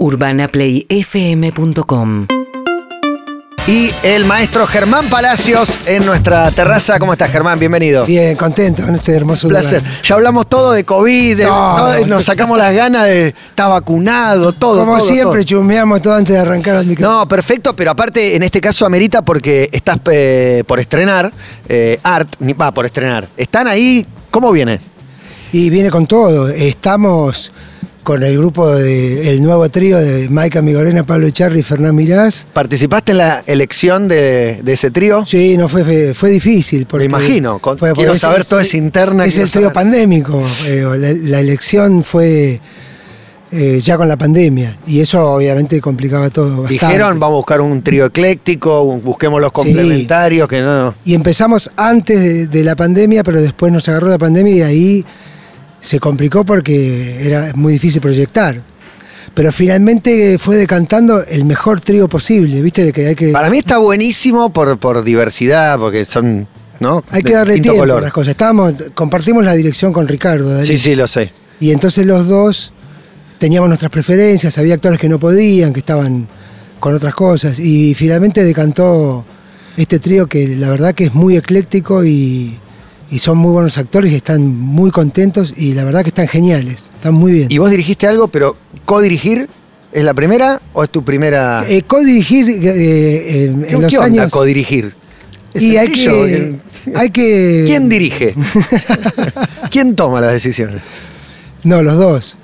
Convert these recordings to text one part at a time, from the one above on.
UrbanaPlayFM.com Y el maestro Germán Palacios en nuestra terraza. ¿Cómo estás, Germán? Bienvenido. Bien, contento con este hermoso Un placer. lugar. Ya hablamos todo de COVID, de- No, ¿no? no, nos sacamos las ganas de estar vacunado, todo. Como todo, siempre, todo. chumeamos todo antes de arrancar al micrófono. No, perfecto, pero aparte en este caso amerita porque estás eh, por estrenar eh, Art, ni- va, por estrenar. ¿Están ahí? ¿Cómo viene? Y viene con todo. Estamos con el grupo de el nuevo trío de Maika Migorena, Pablo Echarri y Fernán Mirás. ¿Participaste en la elección de, de ese trío? Sí, no fue, fue, difícil. porque- Me imagino, con- fue- quiero porque saber toda esa interna, Es el trío saber. pandémico. eh, la, la elección fue eh, ya con la pandemia. Y eso obviamente complicaba todo. bastante. Dijeron, vamos a buscar un trío ecléctico, un- busquemos los Sí. complementarios, que no... Y empezamos antes de, de la pandemia, pero después nos agarró la pandemia y ahí se complicó porque era muy difícil proyectar. Pero finalmente fue decantando el mejor trío posible, ¿viste? De que hay que, Para mí está buenísimo por, por diversidad, porque son, ¿no? hay que darle tiempo a las cosas. Estábamos, compartimos la dirección con Ricardo. Darío. Sí, sí, lo sé. Y entonces los dos teníamos nuestras preferencias, había actores que no podían, que estaban con otras cosas. Y finalmente decantó este trío que la verdad que es muy ecléctico y, y son muy buenos actores y están muy contentos y la verdad que están geniales, están muy bien. Y vos dirigiste algo, pero co-dirigir es la primera o es tu primera. Eh, co-dirigir eh, en, ¿Qué, en los qué onda años... co-dirigir? ¿Es y hay que, hay que... ¿Quién dirige? ¿Quién toma las decisiones? No, los dos.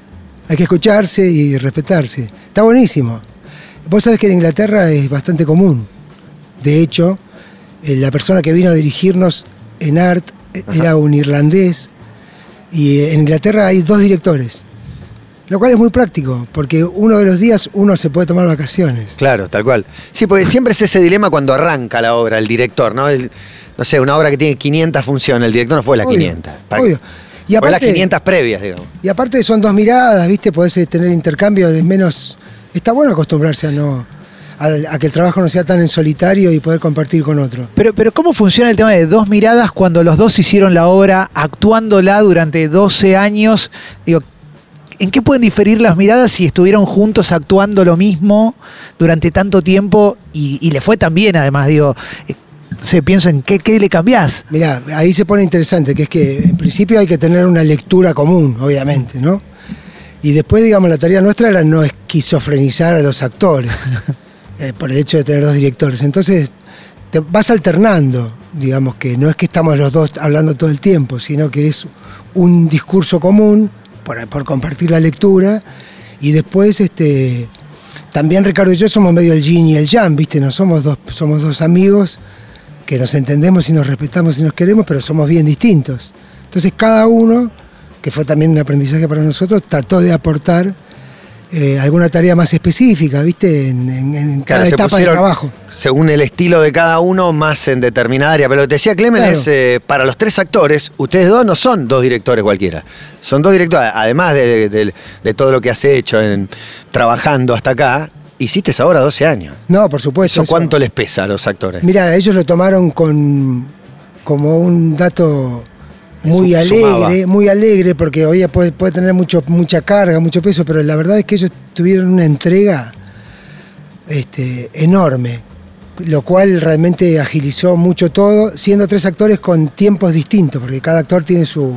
Hay que escucharse y respetarse. Está buenísimo. Vos sabés que en Inglaterra es bastante común. De hecho, eh, la persona que vino a dirigirnos en Art era un irlandés y eh, en Inglaterra hay dos directores. Lo cual es muy práctico, porque uno de los días uno se puede tomar vacaciones. Claro, tal cual. Sí, porque siempre es ese dilema cuando arranca la obra, el director, ¿no? El- no sé, una obra que tiene 500 funciones, el director no fue la Obvio, 500. ¿Para obvio. Y fue las aparte- 500 previas, digamos. Y aparte son dos miradas, ¿viste? Podés eh, tener intercambio, es menos... Está bueno acostumbrarse a no... A, a que el trabajo no sea tan en solitario y poder compartir con otro. Pero, pero ¿cómo funciona el tema de dos miradas cuando los dos hicieron la obra actuándola durante 12 años? Digo, ¿en qué pueden diferir las miradas si estuvieron juntos actuando lo mismo durante tanto tiempo y, y le fue tan bien además? Digo, eh, se pienso en qué, qué le cambiás. Mirá, ahí se pone interesante, que es que en principio hay que tener una lectura común, obviamente, ¿no? Y después, digamos, la tarea nuestra era no esquizofrenizar a los actores, eh, por el hecho de tener dos directores. Entonces, vas alternando, digamos, que no es que estamos los dos hablando todo el tiempo, sino que es un discurso común por, por compartir la lectura y después, este... También Ricardo y yo somos medio el yin y el yang, ¿viste? No somos dos, somos dos amigos que nos entendemos y nos respetamos y nos queremos, pero somos bien distintos. Entonces cada uno, que fue también un aprendizaje para nosotros, trató de aportar eh, alguna tarea más específica, ¿viste? En, en- en Claro, cada etapa de trabajo. según el estilo de cada uno, más en determinada área. Pero lo que decía Clemen Claro. es, eh, para los tres actores, ustedes dos no son dos directores cualquiera. Son dos directores, además de, de- de todo lo que has hecho en, trabajando hasta acá, hiciste ahora 12 años. No, por supuesto. ¿Eso eso- cuánto les pesa a los actores? Mira, ellos lo tomaron con como un dato muy sumaba. alegre, muy alegre, porque hoy puede, puede tener mucho, mucha carga, mucho peso, pero la verdad es que ellos tuvieron una entrega este, enorme, lo cual realmente agilizó mucho todo, siendo tres actores con tiempos distintos, porque cada actor tiene su,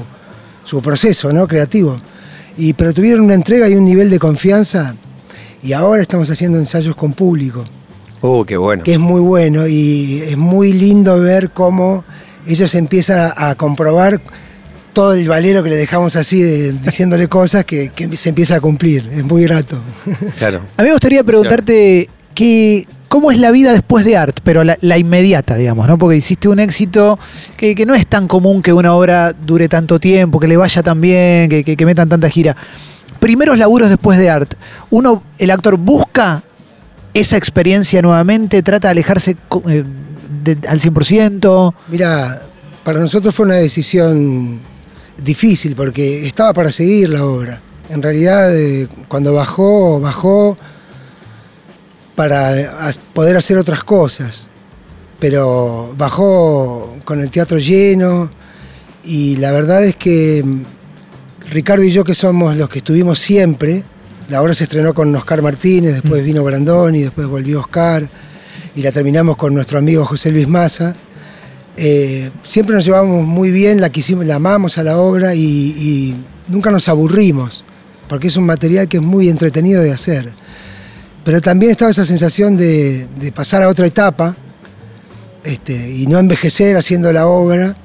su proceso ¿no? creativo. Y, pero tuvieron una entrega y un nivel de confianza, y ahora estamos haciendo ensayos con público Uh, qué bueno. que es muy bueno y es muy lindo ver cómo ellos empiezan a, a comprobar todo el valero que le dejamos así de- diciéndole cosas que, que se empieza a cumplir. Es muy grato. Claro. A mí me gustaría preguntarte qué, cómo es la vida después de Art, pero la, la inmediata, digamos, ¿no? Porque hiciste un éxito que, que no es tan común que una obra dure tanto tiempo, que le vaya tan bien, que, que- que metan tanta gira. Primeros laburos después de Art. Uno, el actor busca esa experiencia nuevamente, trata de alejarse eh, de- al 100%. Mira, para nosotros fue una decisión difícil porque estaba para seguir la obra. En realidad, eh, cuando bajó, bajó para poder hacer otras cosas. Pero bajó con el teatro lleno y la verdad es que mm, Ricardo y yo, que somos los que estuvimos siempre, La obra se estrenó con Oscar Martínez, después vino Brandoni, después volvió Oscar, y la terminamos con nuestro amigo José Luis Maza. Eh, siempre nos llevamos muy bien, la, quisimos, la amamos a la obra y, y nunca nos aburrimos, porque es un material que es muy entretenido de hacer. Pero también estaba esa sensación de, de pasar a otra etapa este, y no envejecer haciendo la obra,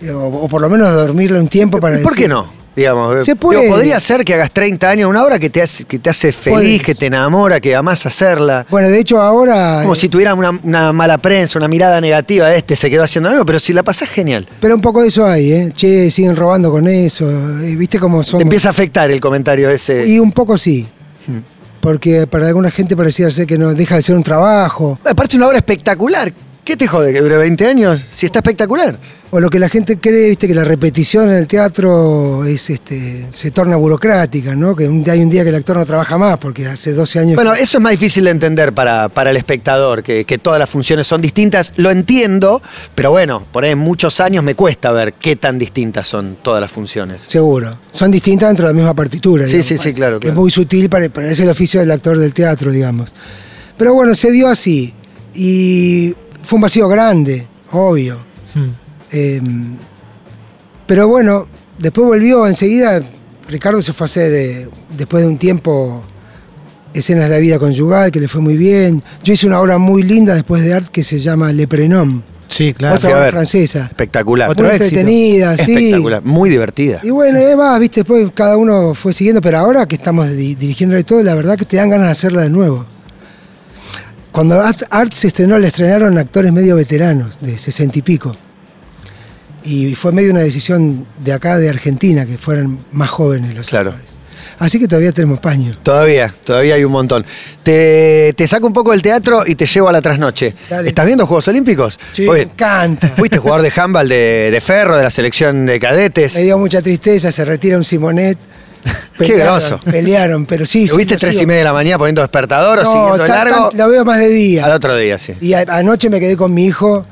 eh, o, o por lo menos dormirle un tiempo para... ¿Por decir- qué no? Digamos, Se digo, puede. podría ser que hagas 30 años, una obra que te hace, que te hace feliz, que te enamora, que amás hacerla. Bueno, de hecho ahora... Como eh, si tuviera una, una mala prensa, una mirada negativa, este se quedó haciendo algo, pero si la pasás genial. Pero un poco de eso hay, ¿eh? Che, siguen robando con eso. eh, ¿Viste cómo son? Te empieza a afectar el comentario ese. Y un poco sí. Hmm. Porque para alguna gente parecía ser que no deja de ser un trabajo. Aparte una obra espectacular. ¿Qué te jode que dure 20 años? Si está espectacular. O lo que la gente cree, viste, que la repetición en el teatro es este se torna burocrática, ¿no? Que un- hay un día que el actor no trabaja más porque hace 12 años. Bueno, eso es más difícil de entender para, para el espectador, que, que todas las funciones son distintas. Lo entiendo, pero bueno, por ahí en muchos años me cuesta ver qué tan distintas son todas las funciones. Seguro. Son distintas dentro de la misma partitura. Sí, digamos. sí, sí, claro, claro. Es muy sutil, para, para es el oficio del actor del teatro, digamos. Pero bueno, se dio así. Y fue un vacío grande, obvio. Hmm. Eh, pero bueno, después volvió enseguida. Ricardo se fue a hacer, eh, después de un tiempo, escenas de la vida conyugal, que le fue muy bien. Yo hice una obra muy linda después de Art que se llama Le Prenom, Sí, claro. otra obra francesa. Espectacular. Otro muy éxito. entretenida, sí. Espectacular. Muy divertida. Y bueno, además, viste, después cada uno fue siguiendo, pero ahora que estamos di- dirigiéndole todo, la verdad que te dan ganas de hacerla de nuevo. Cuando Art, Art se estrenó, le estrenaron actores medio veteranos, de sesenta y pico. Y fue medio una decisión de acá, de Argentina, que fueran más jóvenes los Claro. actores. Así que todavía tenemos paño. Todavía, todavía hay un montón. Te, te saco un poco del teatro y te llevo a la trasnoche. Dale. ¿Estás viendo Juegos Olímpicos? Sí, me encanta. Fuiste jugador de handball de, de ferro, de la selección de cadetes. Me dio mucha tristeza, se retira un Simonet. Qué groso. Pelearon, pero sí. sí, ¿Tuviste lo tres sigo. y media de la mañana poniendo despertador o No, siguiendo de tan- largo? tan- lo veo más de día. Al otro día, sí. Y a- anoche me quedé con mi hijo,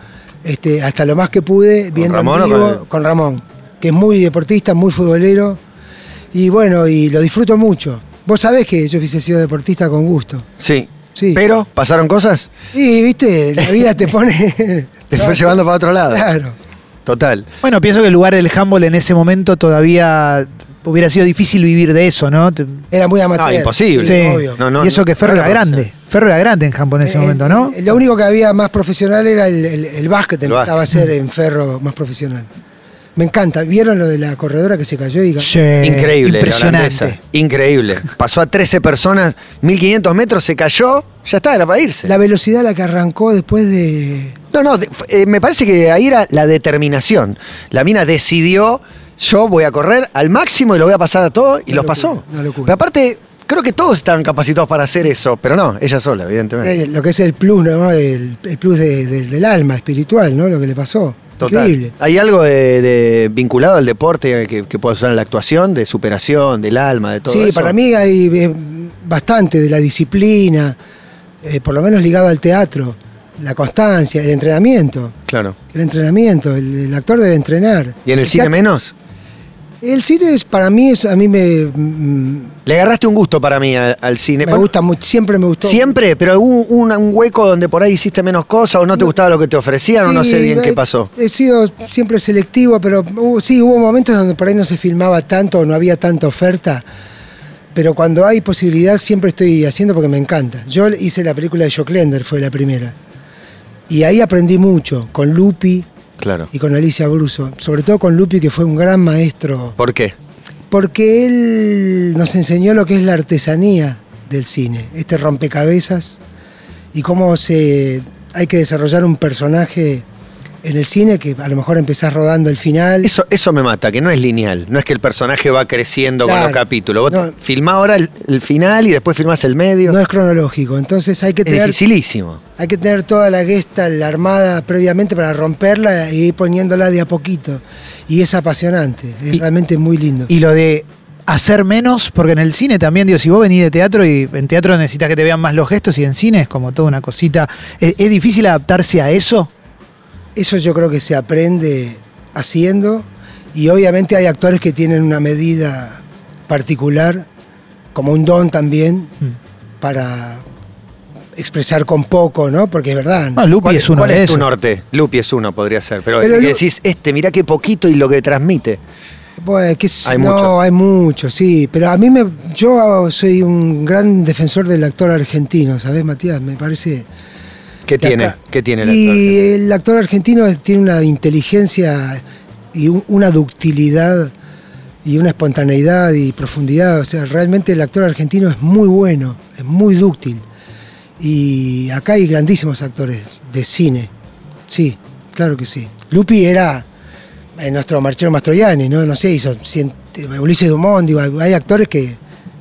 este, hasta lo más que pude, viendo en Ramón vivo, con con Ramón, que es muy deportista, muy futbolero. Y bueno, y lo disfruto mucho. Vos sabés que yo hubiese sido deportista con gusto. Sí. Sí. Pero, ¿pasaron cosas? Y viste, la vida te pone. Te fue llevando para otro lado. Claro. Total. Bueno, pienso que el lugar del handball en ese momento todavía hubiera sido difícil vivir de eso, ¿no? Era muy amateur. No, imposible. Sí. obvio. No, no, y eso que Ferro no era era grande. Ferro era grande en handball en ese Eh, momento, ¿no? eh, Lo único que había más profesional era el, el, el básquet, El empezaba básquet. a ser en ferro más profesional. Me encanta. ¿Vieron lo de la corredora que se cayó y? Sí, Increíble. Impresionante. Increíble. Pasó a 13 personas, 1500 metros, se cayó, ya está, era para irse. La velocidad a la que arrancó después de. No, no, de- eh, me parece que ahí era la determinación. La mina decidió, yo voy a correr al máximo y lo voy a pasar a todo, y Una lo locura, pasó. una locura. Pero aparte, creo que todos estaban capacitados para hacer eso, pero no, ella sola, evidentemente. Eh, lo que es el plus, ¿no? El, el plus de- de- del alma espiritual, ¿no? Lo que le pasó. Total. Increíble. ¿Hay algo de, de- vinculado al deporte que, que pueda usar en la actuación, de superación, del alma, de todo Sí, eso? para mí hay eh, bastante de la disciplina, eh, por lo menos ligado al teatro, la constancia, el entrenamiento. Claro. El entrenamiento, el, el actor debe entrenar. ¿Y en el cine teatro- menos? El cine es, para mí, es, a mí me, mm, Le agarraste un gusto para mí al, al cine. me Bueno, gusta mucho, siempre me gustó. Siempre, pero hubo un, un hueco donde por ahí hiciste menos cosas o no te gustaba lo que te ofrecían o no sé bien he- qué pasó. He sido siempre selectivo, pero sí, hubo momentos donde por ahí no se filmaba tanto o no había tanta oferta. Pero cuando hay posibilidad siempre estoy haciendo porque me encanta. Yo hice la película de Jock Lender, fue la primera. Y ahí aprendí mucho, con Lupi Claro. y con Alicia Bruso. Sobre todo con Lupi, que fue un gran maestro. ¿Por qué? Porque él nos enseñó lo que es la artesanía del cine, este rompecabezas y cómo se hay que desarrollar un personaje en el cine que a lo mejor empezás rodando el final. Eso, eso me mata, que no es lineal. No es que el personaje va creciendo con los capítulos. Vos No. filmás ahora el, el final y después filmás el medio. No es cronológico, entonces hay que es tener dificilísimo. hay que tener toda la gesta, la armada previamente para romperla y ir poniéndola de a poquito. Y es apasionante, es Y- realmente muy lindo. Y lo de hacer menos, porque en el cine también, digo, si vos venís de teatro y en teatro necesitas que te vean más los gestos y en cine es como toda una cosita. ¿Es, es difícil adaptarse a eso? Eso yo creo que se aprende haciendo y obviamente hay actores que tienen una medida particular como un don también Mm. para expresar con poco, ¿no? Porque es verdad. Ah, Lupi ¿Cuál, es uno cuál de es tu norte? Lupi es uno, podría ser. Pero, Pero que decís, este, mirá qué poquito y lo que transmite. Bueno, que es- Hay no, mucho. hay mucho, sí. Pero a mí me, yo soy un gran defensor del actor argentino, ¿sabes, Matías? Me parece. ¿Qué tiene? acá- ¿Qué tiene el Y actor? el actor argentino tiene una inteligencia y un- una ductilidad y una espontaneidad y profundidad. O sea, realmente el actor argentino es muy bueno, es muy dúctil. Y acá hay grandísimos actores de cine. Sí, claro que sí. Lupi era eh, nuestro Marcello Mastroianni, ¿no? No sé, hizo cien- Ulises Dumont, digo, hay actores que,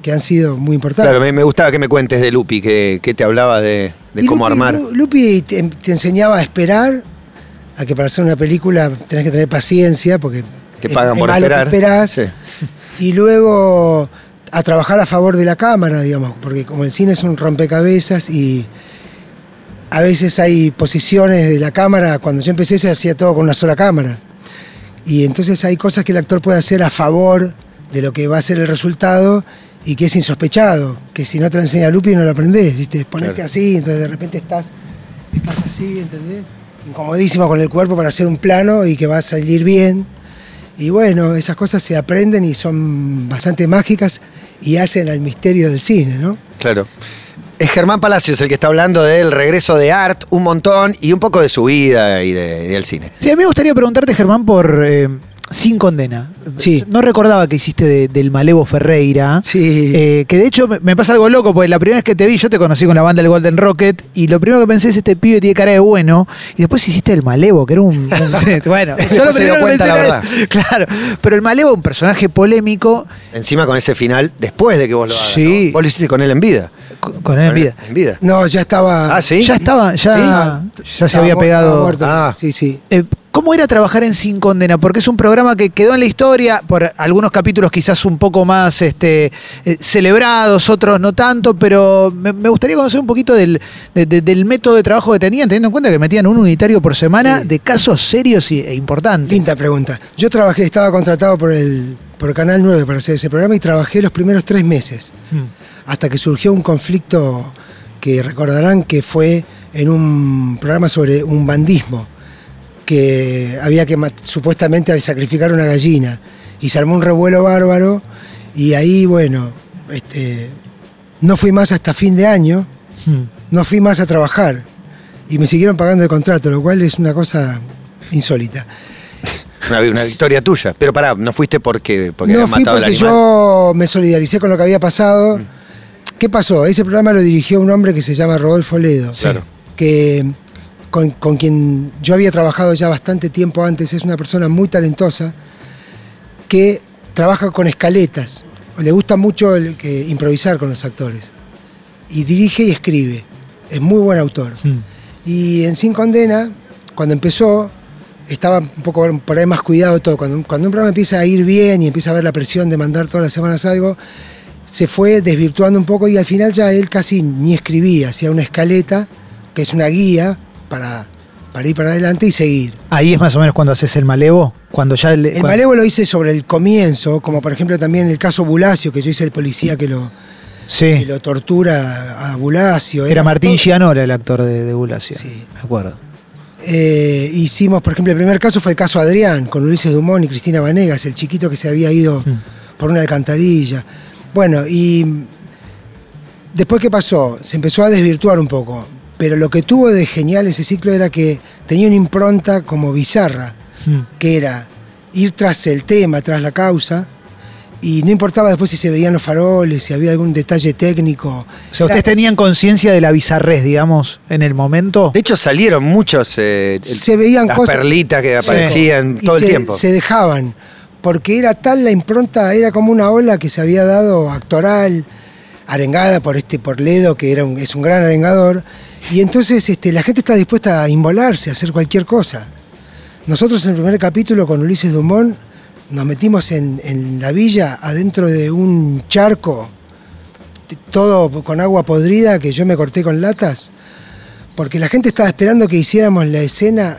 que han sido muy importantes. Claro, me, me gustaba que me cuentes de Lupi, que, que te hablaba de, de Y cómo Lupi- armar. Lu- Lupi te, te enseñaba a esperar, a que para hacer una película tenés que tener paciencia, porque Te pagan es por esperar. esperás, Sí. y luego a trabajar a favor de la cámara, digamos, porque como el cine es un rompecabezas y a veces hay posiciones de la cámara, cuando yo empecé se hacía todo con una sola cámara. Y entonces hay cosas que el actor puede hacer a favor de lo que va a ser el resultado y que es insospechado, que si no te lo enseña Lupi no lo aprendés, ¿viste? Ponerte Claro. así, entonces de repente estás, estás así, ¿entendés? Incomodísimo con el cuerpo para hacer un plano y que va a salir bien. Y bueno, esas cosas se aprenden y son bastante mágicas y hacen al misterio del cine, ¿no? Claro. Es Germán Palacios el que está hablando del regreso de Art, un montón, y un poco de su vida y, de- y del cine. Sí, a mí me gustaría preguntarte, Germán, por eh, Sin Condena. Sí. No recordaba que hiciste de- del Malevo Ferreira. Sí. Eh, que de hecho me, me pasa algo loco, porque la primera vez que te vi, yo te conocí con la banda del Golden Rocket, y lo primero que pensé es este pibe tiene cara de bueno, y después hiciste el Malevo, que era un. un- bueno, yo lo Después se dio primero que cuenta pensé la era- Claro, pero el Malevo, un personaje polémico, Encima con ese final, después de que vos lo hagas. Sí. ¿no? Vos lo hiciste con él en vida. con, con él en vida. En vida. No, ya estaba. Ah, sí. Ya estaba, ya, ya se había pegado. muerto. Ah. Sí, sí. Eh, ¿Cómo era trabajar en Sin Condena? Porque es un programa que quedó en la historia, por algunos capítulos quizás un poco más este, eh, celebrados, otros no tanto, pero me, me gustaría conocer un poquito del, de- de- del método de trabajo que tenían, teniendo en cuenta que metían un unitario por semana Sí. de casos serios e importantes. Linda pregunta. Yo trabajé, estaba contratado por el por Canal 9 para hacer ese programa y trabajé los primeros tres meses, Mm. hasta que surgió un conflicto que recordarán que fue en un programa sobre un bandismo, que había que supuestamente sacrificar una gallina, y se armó un revuelo bárbaro, y ahí, bueno, este, no fui más hasta fin de año, Mm. no fui más a trabajar, y me siguieron pagando el contrato, lo cual es una cosa insólita. Una, una victoria tuya. Pero pará, no fuiste porque, porque no fui matado porque yo me solidaricé con lo que había pasado. ¿Qué pasó? Ese programa lo dirigió un hombre que se llama Rodolfo Ledo. Claro. Que con, con quien yo había trabajado ya bastante tiempo antes, es una persona muy talentosa que trabaja con escaletas. Le gusta mucho el- improvisar con los actores. Y dirige y escribe. Es muy buen autor. Mm. Y en Sin Condena, cuando empezó, estaba un poco por ahí más cuidado todo. Cuando, cuando un programa empieza a ir bien y empieza a ver la presión de mandar todas las semanas algo, se fue desvirtuando un poco y al final ya él casi ni escribía, hacía una escaleta, que es una guía para, para ir para adelante y seguir. Ahí es más o menos cuando haces el Malevo, cuando ya el, El cuando- malevo lo hice sobre el comienzo, como por ejemplo también el caso Bulacio, que yo hice el policía que lo, que Sí, lo tortura a Bulacio. era Martín Gianora el actor de, de Gulacio. Sí. Me acuerdo. Eh, hicimos, por ejemplo, el primer caso fue el caso Adrián, con Ulises Dumont y Cristina Vanegas, el chiquito que se había ido Mm. por una alcantarilla. Bueno, y después qué pasó, se empezó a desvirtuar un poco, pero lo que tuvo de genial ese ciclo era que tenía una impronta como bizarra, Mm. que era ir tras el tema, tras la causa, y no importaba después si se veían los faroles, si había algún detalle técnico. O sea, Era- ¿ustedes tenían conciencia de la bizarrez, digamos, en el momento? De hecho, salieron muchos. eh, se veían las cosas. perlitas que aparecían Y todo el se- tiempo. Se dejaban, porque era tal la impronta, era como una ola que se había dado actoral, arengada por este por Ledo, que era un- es un gran arengador, y entonces este, la gente está dispuesta a inmolarse, a hacer cualquier cosa. Nosotros en el primer capítulo con Ulises Dumont nos metimos en, en la villa adentro de un charco, todo con agua podrida que yo me corté con latas, porque la gente estaba esperando que hiciéramos la escena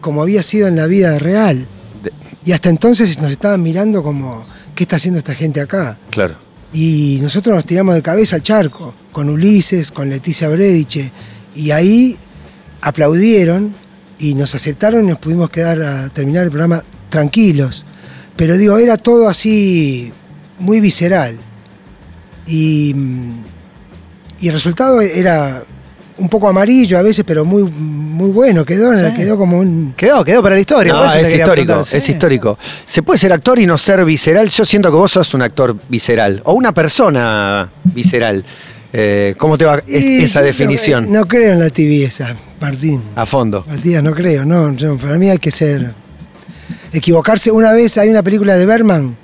como había sido en la vida real. Y hasta entonces nos estaban mirando como, ¿qué está haciendo esta gente acá? Claro. Y nosotros nos tiramos de cabeza al charco, con Ulises, con Leticia Brediche. Y ahí aplaudieron y nos aceptaron y nos pudimos quedar a terminar el programa tranquilos. Pero digo, era todo así muy visceral. Y, mm, y el resultado era un poco amarillo a veces, pero muy, muy bueno. Quedó, Sí. quedó como un. Quedó, quedó para la historia. No, es histórico, preguntar, es sí. histórico. ¿Se puede ser actor y no ser visceral? Yo siento que vos sos un actor visceral o una persona visceral. Eh, ¿Cómo te va Y esa definición No, no creo en la tibieza, Martín. a fondo? Matías, no creo, no, yo- para mí hay que ser. Equivocarse. Una vez hay una película de Berman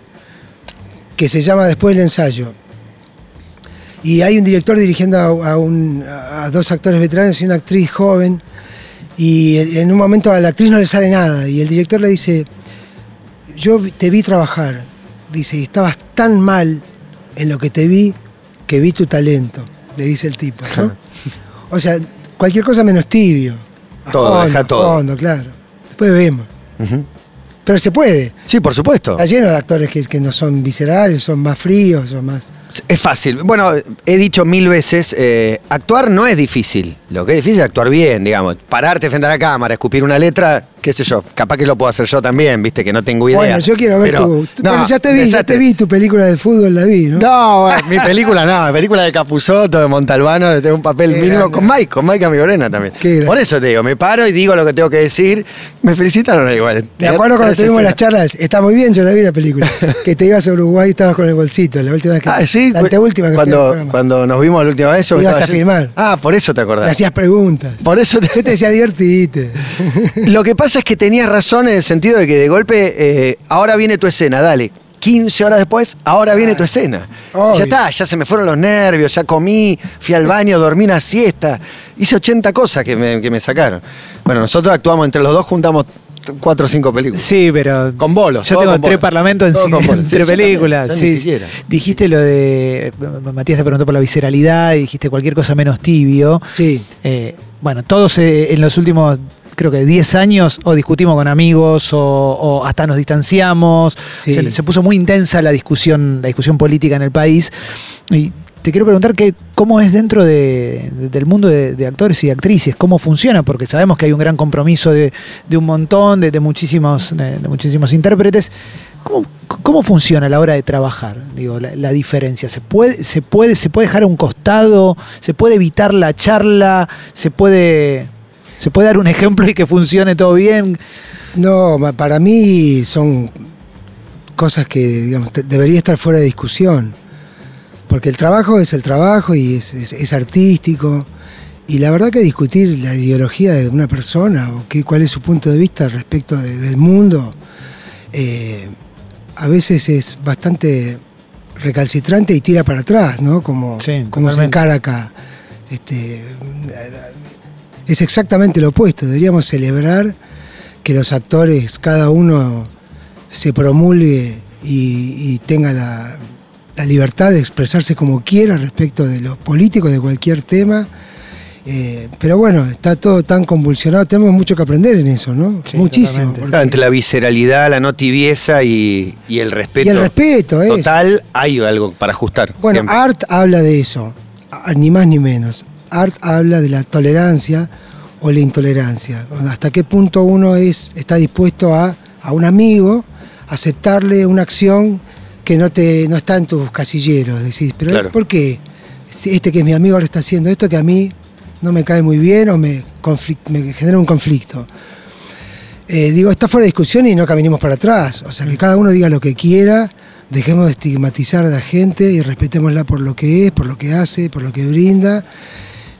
que se llama Después del ensayo. Y hay un director dirigiendo a, a un- a dos actores veteranos y una actriz joven. Y en un momento a la actriz no le sale nada. Y el director le dice: Yo te vi trabajar. Dice: y estabas tan mal en lo que te vi que vi tu talento. Le dice el tipo. ¿no? o sea, cualquier cosa menos tibio. A Todo, deja todo. fondo, claro. Después vemos. Pero se puede. Sí, por supuesto. Está lleno de actores que, que no son viscerales, son más fríos, son más. Es fácil. Bueno, he dicho mil veces, eh, actuar no es difícil. Lo que es difícil es actuar bien, digamos. Pararte frente a la cámara, escupir una letra, qué sé yo. Capaz que lo puedo hacer yo también, viste, que no tengo idea. Bueno, yo quiero ver Pero, tu. no, pero ya te vi, ya te vi tu película de fútbol, la vi, ¿no? No, mi película no, mi película de Capuzoto, de Montalbano, tengo un papel Qué mínimo grande. con Mike, con Mike Amigorena también. Qué. Por eso te digo, me paro y digo lo que tengo que decir. Me felicitaron igual. Me acuerdo cuando tuvimos las charlas, está muy bien, yo la vi la película, que te ibas a Uruguay y estabas con el bolsito, la última vez que. Ah, sí, la anteúltima que cuando, cuando nos vimos la última vez. yo ibas a filmar. Ah, por eso te acordás. hacías preguntas. Por eso te... Yo te decía divertite. Lo que pasa es que tenías razón en el sentido de que de golpe, eh, ahora viene tu escena, dale. 15 horas después, ahora viene tu escena. Obvio. Ya está, ya se me fueron los nervios, ya comí, fui al baño, dormí una siesta. Hice 80 cosas que me, que me sacaron. Bueno, nosotros actuamos entre los dos, juntamos 4 o 5 películas. Sí, pero. Con bolos, Yo tengo tres parlamentos en. Sí, también, películas. sí. Dijiste lo de. Matías te preguntó por la visceralidad y dijiste cualquier cosa menos tibio. Sí. Eh, bueno, todos eh, en los últimos, creo que 10 años, o discutimos con amigos, o, o hasta nos distanciamos. Sí. Se, se puso muy intensa la discusión, la discusión política en el país. Y te quiero preguntar que, cómo es dentro de- de- del mundo de, de actores y actrices, cómo funciona, porque sabemos que hay un gran compromiso de, de un montón, de, muchísimos, de, de muchísimos intérpretes. ¿Cómo, ¿Cómo funciona a la hora de trabajar? Digo, la, la diferencia. ¿Se puede, se, puede, ¿Se puede dejar a un costado? ¿Se puede evitar la charla? ¿Se puede, ¿Se puede dar un ejemplo y que funcione todo bien? No, para mí son cosas que digamos, debería estar fuera de discusión. Porque el trabajo es el trabajo y es, es- es artístico. Y la verdad que discutir la ideología de una persona o qué, cuál es su punto de vista respecto de- del mundo, eh, a veces es bastante recalcitrante y tira para atrás, ¿no? Como, Sí, como se encara acá. Este, es exactamente lo opuesto. Deberíamos celebrar que los actores, cada uno se promulgue y, y tenga la, la libertad de expresarse como quiera respecto de los políticos, de cualquier tema. Eh, pero bueno, está todo tan convulsionado, tenemos mucho que aprender en eso, ¿no? Sí, Muchísimo. porque- Claro, entre la visceralidad, la no tibieza y, y el respeto. y el respeto, ¿eh? Total, hay algo para ajustar. Bueno, siempre. Art habla de eso, ni más ni menos. Art habla de la tolerancia o la intolerancia. Hasta qué punto uno es, está dispuesto a, a un amigo aceptarle una acción que no, te, no está en tus casilleros. Decís, pero Claro. ¿por qué? Si este que es mi amigo ahora está haciendo esto que a mí no me cae muy bien o me, genera un conflicto. Eh, digo, está fuera de discusión y no caminemos para atrás. O sea, que cada uno diga lo que quiera, dejemos de estigmatizar a la gente y respetémosla por lo que es, por lo que hace, por lo que brinda.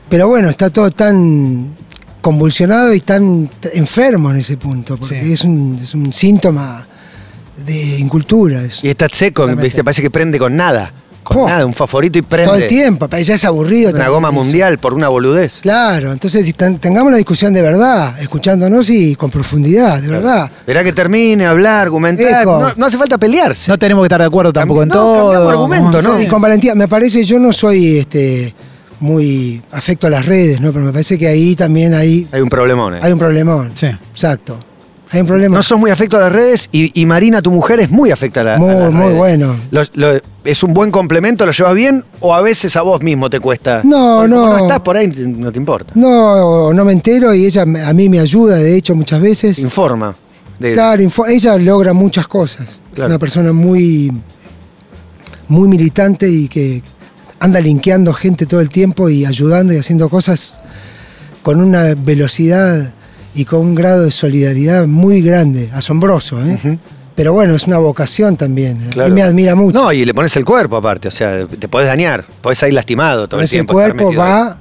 Pero bueno, está todo tan convulsionado y tan enfermo en ese punto, porque Sí. es, un, es un síntoma de incultura. eso. Y está seco. ¿viste? parece que prende con nada. Con Oh. nada, un favorito y prende. Todo el tiempo, ya es aburrido. Una también goma eso. mundial por una boludez. Claro, entonces si ten- tengamos la discusión de verdad, escuchándonos y con profundidad, de verdad. Verá que termine, hablar, argumentar. No, no hace falta pelearse. No tenemos que estar de acuerdo tampoco en no, todo. cambiamos argumento, ¿no? ¿no? Y con valentía, me parece, yo no soy este muy afecto a las redes, ¿no? Pero me parece que ahí también hay, Hay un problemón. eh. hay un problemón. Sí. Exacto. Hay un problema. No sos muy afecto a las redes y, y Marina, tu mujer, es muy afecta a, la- a Muy, las muy redes. bueno. Lo- lo- ¿Es un buen complemento? ¿Lo llevas bien? ¿O a veces a vos mismo te cuesta? No, Porque como no. no estás por ahí, no te importa. No, no me entero y ella a mí me ayuda, de hecho, muchas veces. Informa. de- Claro, info- ella logra muchas cosas. Claro. Es una persona muy, muy militante y que anda linkeando gente todo el tiempo y ayudando y haciendo cosas con una velocidad y con un grado de solidaridad muy grande, asombroso. ¿eh? Pero bueno, es una vocación también. A Claro. mí me admira mucho. No, y le pones el cuerpo aparte, o sea, te podés dañar, podés ir lastimado todo Con el tiempo. cuerpo ahí. va.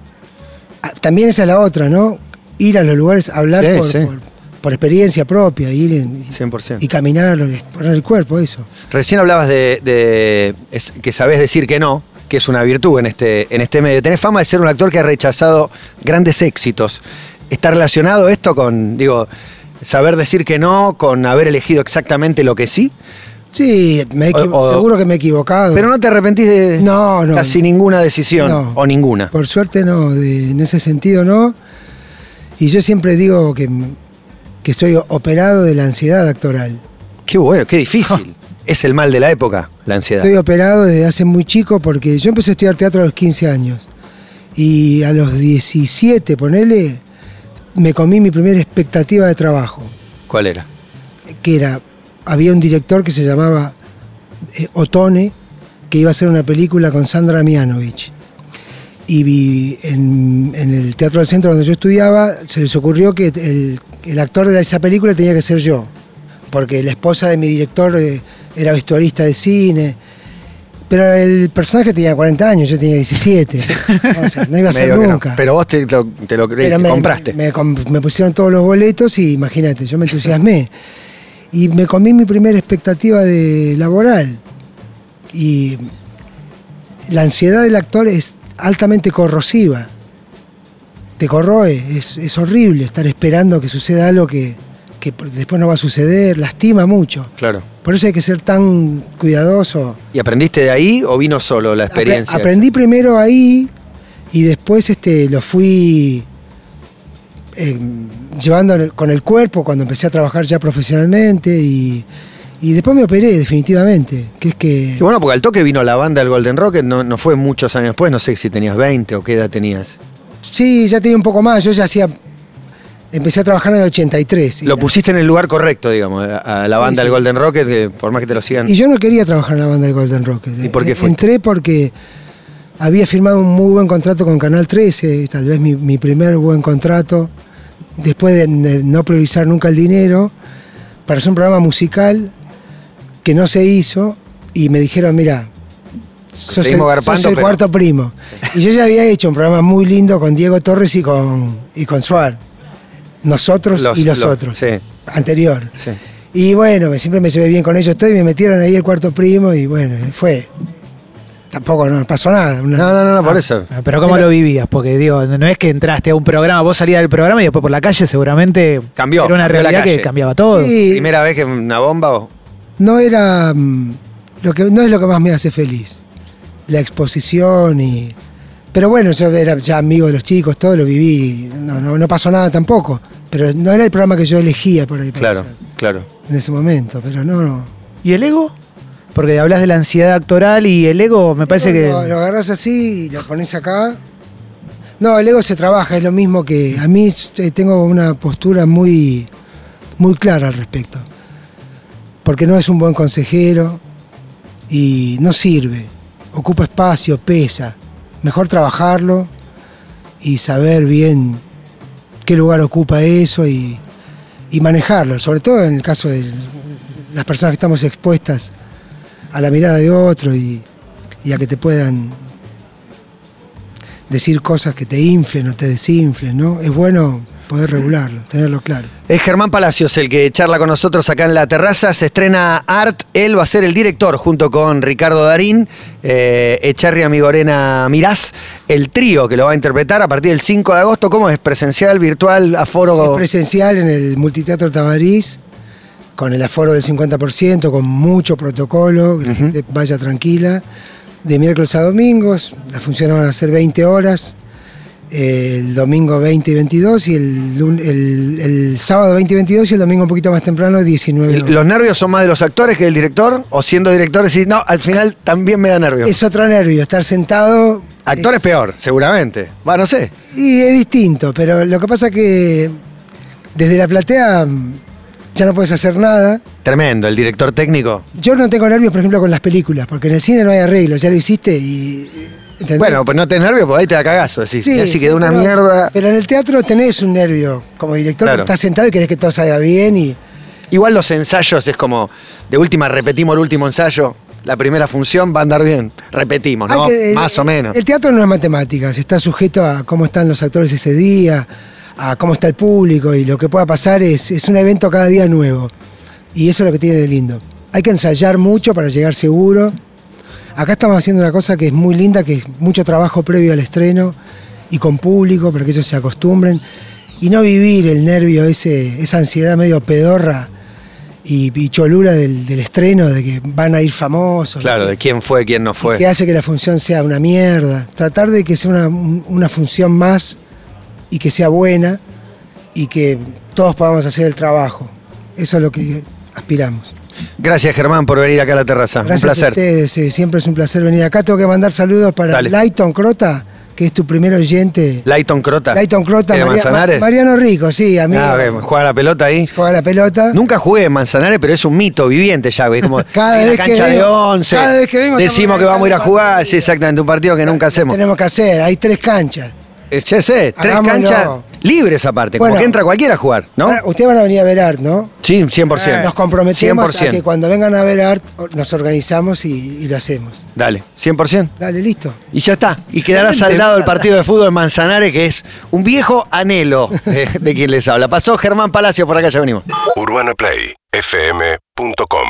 a- También esa es la otra, ¿no? Ir a los lugares, hablar Sí, por, sí. por- por experiencia propia, ir en- 100%. y caminar, poner el cuerpo, eso. Recién hablabas de, de- es- que sabés decir que no, que es una virtud en este, en este medio. Tenés fama de ser un actor que ha rechazado grandes éxitos. ¿Está relacionado esto con, digo, saber decir que no, con haber elegido exactamente lo que sí? Sí, me he equivo- O- o- seguro que me he equivocado. Pero no te arrepentís de No, no. casi ninguna decisión, No. o ninguna. Por suerte no, de- en ese sentido no. Y yo siempre digo que, que estoy operado de la ansiedad actoral. Qué bueno, qué difícil. es el mal de la época, la ansiedad. Estoy operado desde hace muy chico porque yo empecé a estudiar teatro a los 15 años. Y a los 17, ponele, me comí mi primera expectativa de trabajo. ¿Cuál era? que era, había un director que se llamaba eh, Otone, que iba a hacer una película con Sandra Mianovich. Y vi en, en el Teatro del Centro donde yo estudiaba, se les ocurrió que el, el actor de esa película tenía que ser yo, porque la esposa de mi director eh, era vestuarista de cine. Pero el personaje tenía 40 años, yo tenía 17. O sea, no iba a ser no. nunca. Pero vos te, lo, te lo me, compraste. Me, com- me pusieron todos los boletos y imagínate, yo me entusiasmé. Y me comí mi primera expectativa de laboral. Y la ansiedad del actor es altamente corrosiva. Te corroe, es, es horrible estar esperando que suceda algo que, que después no va a suceder, lastima mucho. Claro. Por eso hay que ser tan cuidadoso. ¿Y aprendiste de ahí o vino solo la Apre- experiencia? aprendí primero ahí y después este, lo fui eh, llevando con el cuerpo cuando empecé a trabajar ya profesionalmente y, y después me operé definitivamente. Que es que Qué bueno, porque al toque vino la banda del Golden Rocket, no, no fue muchos años después, no sé si tenías 20 o qué edad tenías. sí, ya tenía un poco más. Yo ya hacía. Empecé a trabajar en el 83. y Lo pusiste en el lugar correcto, digamos, a la banda del sí. Golden Rocket, que por más que te lo sigan. Y yo no quería trabajar en la banda de Golden Rocket. ¿Y por qué fuiste? Entré porque había firmado un muy buen contrato con Canal 13, tal vez mi, mi primer buen contrato, después de, de no priorizar nunca el dinero, para hacer un programa musical que no se hizo y me dijeron, mira, sos el, Seguimos garpando, sos el pero- cuarto primo. Y yo ya había hecho un programa muy lindo con Diego Torres y con, y con Suar. Nosotros Los- y los, los- otros. sí. Anterior. Sí. Y bueno, siempre me llevé bien con ellos todo y me metieron ahí el cuarto primo y bueno, fue. Tampoco no pasó nada. una- No, no, no, no, por eso. Ah, Pero ¿cómo lo vivías? Porque digo, no es que entraste a un programa, vos salías del programa y después por la calle seguramente Cambió, era una cambió la realidad que cambiaba todo. Sí, ¿Primera vez que una bomba o.? no era. mm, Lo que, no es lo que más me hace feliz. La exposición y. Pero bueno, yo era ya amigo de los chicos, todo lo viví. No, no, no pasó nada tampoco. Pero no era el programa que yo elegía por ahí. para Claro, hacer claro. En ese momento, pero no. no. ¿Y el ego? Porque hablas de la ansiedad actoral y el ego me parece que... Lo, lo agarras así y lo pones acá. No, el ego se trabaja, es lo mismo que. A mí eh, tengo una postura muy, muy clara al respecto. Porque no es un buen consejero y no sirve. Ocupa espacio, pesa. Mejor trabajarlo y saber bien qué lugar ocupa eso y, manejarlo. Sobre todo en el caso de las personas que estamos expuestas a la mirada de otro y, y a que te puedan decir cosas que te inflen o te desinflen, ¿no? Es bueno poder regularlo, tenerlo claro. Es Germán Palacios el que charla con nosotros acá en la terraza. Se estrena Art. Él va a ser el director junto con Ricardo Darín, eh, Echarria Migorena Mirás, el trío que lo va a interpretar a partir del 5 de agosto. ¿Cómo es? ¿Presencial, virtual, aforo? Es presencial en el Multiteatro Tabarís, con el aforo del 50%, con mucho protocolo, que la gente vaya tranquila. De miércoles a domingos, las funciones van a ser 20 horas. El domingo 20 y 22 y el, el- el sábado 20 y 22 y el domingo un poquito más temprano 19. El- ¿Los nervios son más de los actores que del director? ¿O siendo director decís, no, al final también me da nervios? Es otro nervio, estar sentado. Actor es es- peor, seguramente. Va, no sé. Y es distinto, pero lo que pasa que desde la platea ya no puedes hacer nada. Tremendo, el director técnico. Yo no tengo nervios, por ejemplo, con las películas, porque en el cine no hay arreglo, ya lo hiciste y. ¿entendés? Bueno, pues no tenés nervios porque ahí te da cagazo. Decís, Sí, "Mirá si quedó una pero- mierda. Pero en el teatro tenés un nervio como director, Claro. estás sentado y querés que todo salga bien y. Igual los ensayos es como, de última repetimos el último ensayo, la primera función va a andar bien. Repetimos, ¿no? El- Más o menos. El teatro no es matemáticas, está sujeto a cómo están los actores ese día, a cómo está el público y lo que pueda pasar es, es un evento cada día nuevo. Y eso es lo que tiene de lindo. Hay que ensayar mucho para llegar seguro. Acá estamos haciendo una cosa que es muy linda, que es mucho trabajo previo al estreno y con público para que ellos se acostumbren. Y no vivir el nervio, ese, esa ansiedad medio pedorra y, y cholula del, del estreno, de que van a ir famosos. Claro, de quién fue, quién no fue. que hace que la función sea una mierda. Tratar de que sea una, un- una función más y que sea buena y que todos podamos hacer el trabajo. Eso es lo que aspiramos. Gracias, Germán, por venir acá a la terraza. Gracias un a placer. ustedes, eh, siempre es un placer venir acá. Tengo que mandar saludos para Dale. Lighton Crota, que es tu primer oyente. Lighton Crota. Lighton Crota, ¿De Manzanares? Ma- Mariano Rico, sí, amigo. Ah, juega la pelota ahí. Juega la pelota. Nunca jugué en Manzanares, pero es un mito viviente ya, güey. Como Cada en la vez que cancha de vengo- 11. cada vez que vengo decimos que vamos a ir a jugar. Sí, exactamente, un partido que nunca hacemos. Tenemos que hacer, hay tres canchas. Eh, Ya sé, tres Hagámoslo. canchas libres aparte, como Bueno. que entra cualquiera a jugar, ¿no? Ahora, ustedes van a venir a ver art, ¿no? Sí, 100%. Nos comprometemos 100%. a que cuando vengan a ver art o- nos organizamos y, y lo hacemos. Dale, 100%. Dale, listo. Y ya está. Y quedará Excelente. saldado el partido de fútbol en Manzanares, que es un viejo anhelo de, de quien les habla. Pasó Germán Palacio por acá, ya venimos. UrbanaPlayFM.com